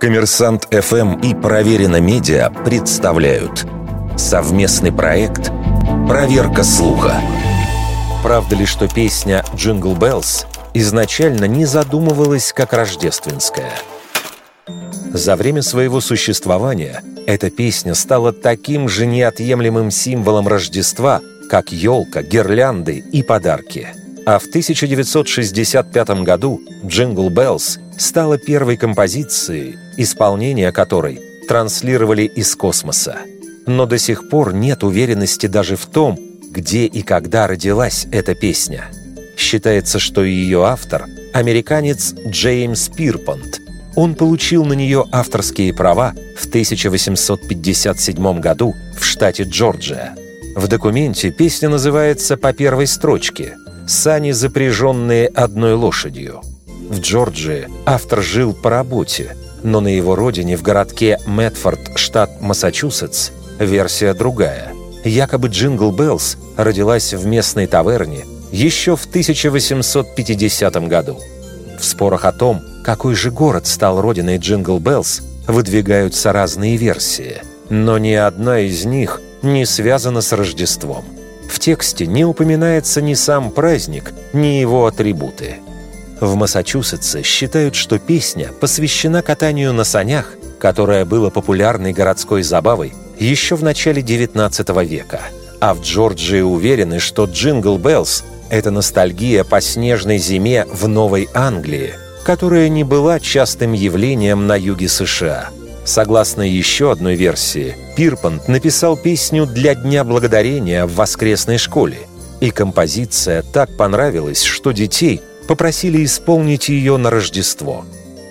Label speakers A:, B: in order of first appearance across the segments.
A: Коммерсант ФМ и Проверено Медиа представляют совместный проект «Проверка слуха». Правда ли, что песня «Jingle Bells» изначально не задумывалась как рождественская? За время своего существования эта песня стала таким же неотъемлемым символом Рождества, как елка, гирлянды и подарки. А в 1965 году «Jingle Bells» стала первой композицией, исполнение которой транслировали из космоса. Но до сих пор нет уверенности даже в том, где и когда родилась эта песня. Считается, что ее автор – американец Джеймс Пирпонт. Он получил на нее авторские права в 1857 году в штате Джорджия. В документе песня называется по первой строчке «Сани, запряженные одной лошадью». В Джорджии автор жил по работе, но на его родине в городке Медфорд, штат Массачусетс, версия другая. Якобы «Jingle Bells» родилась в местной таверне еще в 1850 году. В спорах о том, какой же город стал родиной «Jingle Bells», выдвигаются разные версии, но ни одна из них не связана с Рождеством. В тексте не упоминается ни сам праздник, ни его атрибуты. В Массачусетсе считают, что песня посвящена катанию на санях, которое было популярной городской забавой еще в начале XIX века. А в Джорджии уверены, что «Jingle Bells» — это ностальгия по снежной зиме в Новой Англии, которая не была частым явлением на юге США. Согласно еще одной версии, Пирпонт написал песню для Дня Благодарения в воскресной школе, и композиция так понравилась, что детей попросили исполнить ее на Рождество.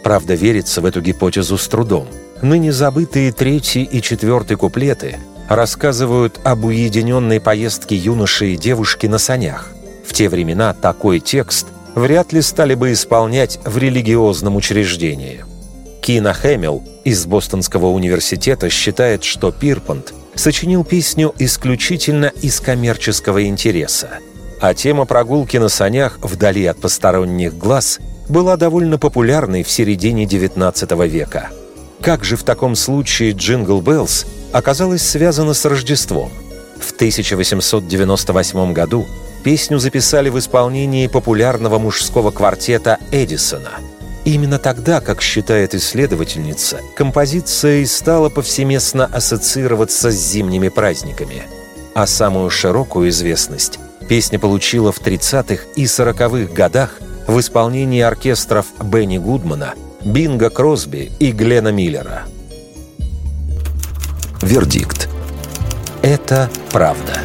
A: Правда, верится в эту гипотезу с трудом – Ныне забытые третий и четвертый куплеты рассказывают об уединенной поездке юноши и девушки на санях. В те времена такой текст вряд ли стали бы исполнять в религиозном учреждении. Кина Хэмилл из Бостонского университета считает, что Пирпант сочинил песню исключительно из коммерческого интереса. А тема прогулки на санях вдали от посторонних глаз была довольно популярной в середине XIX века – как же в таком случае «Jingle Bells» оказалась связана с Рождеством? В 1898 году песню записали в исполнении популярного мужского квартета Эдисона. Именно тогда, как считает исследовательница, композиция и стала повсеместно ассоциироваться с зимними праздниками. А самую широкую известность песня получила в 30-х и 40-х годах в исполнении оркестров Бенни Гудмана – Бинга Кросби и Глена Миллера. Вердикт. Это правда.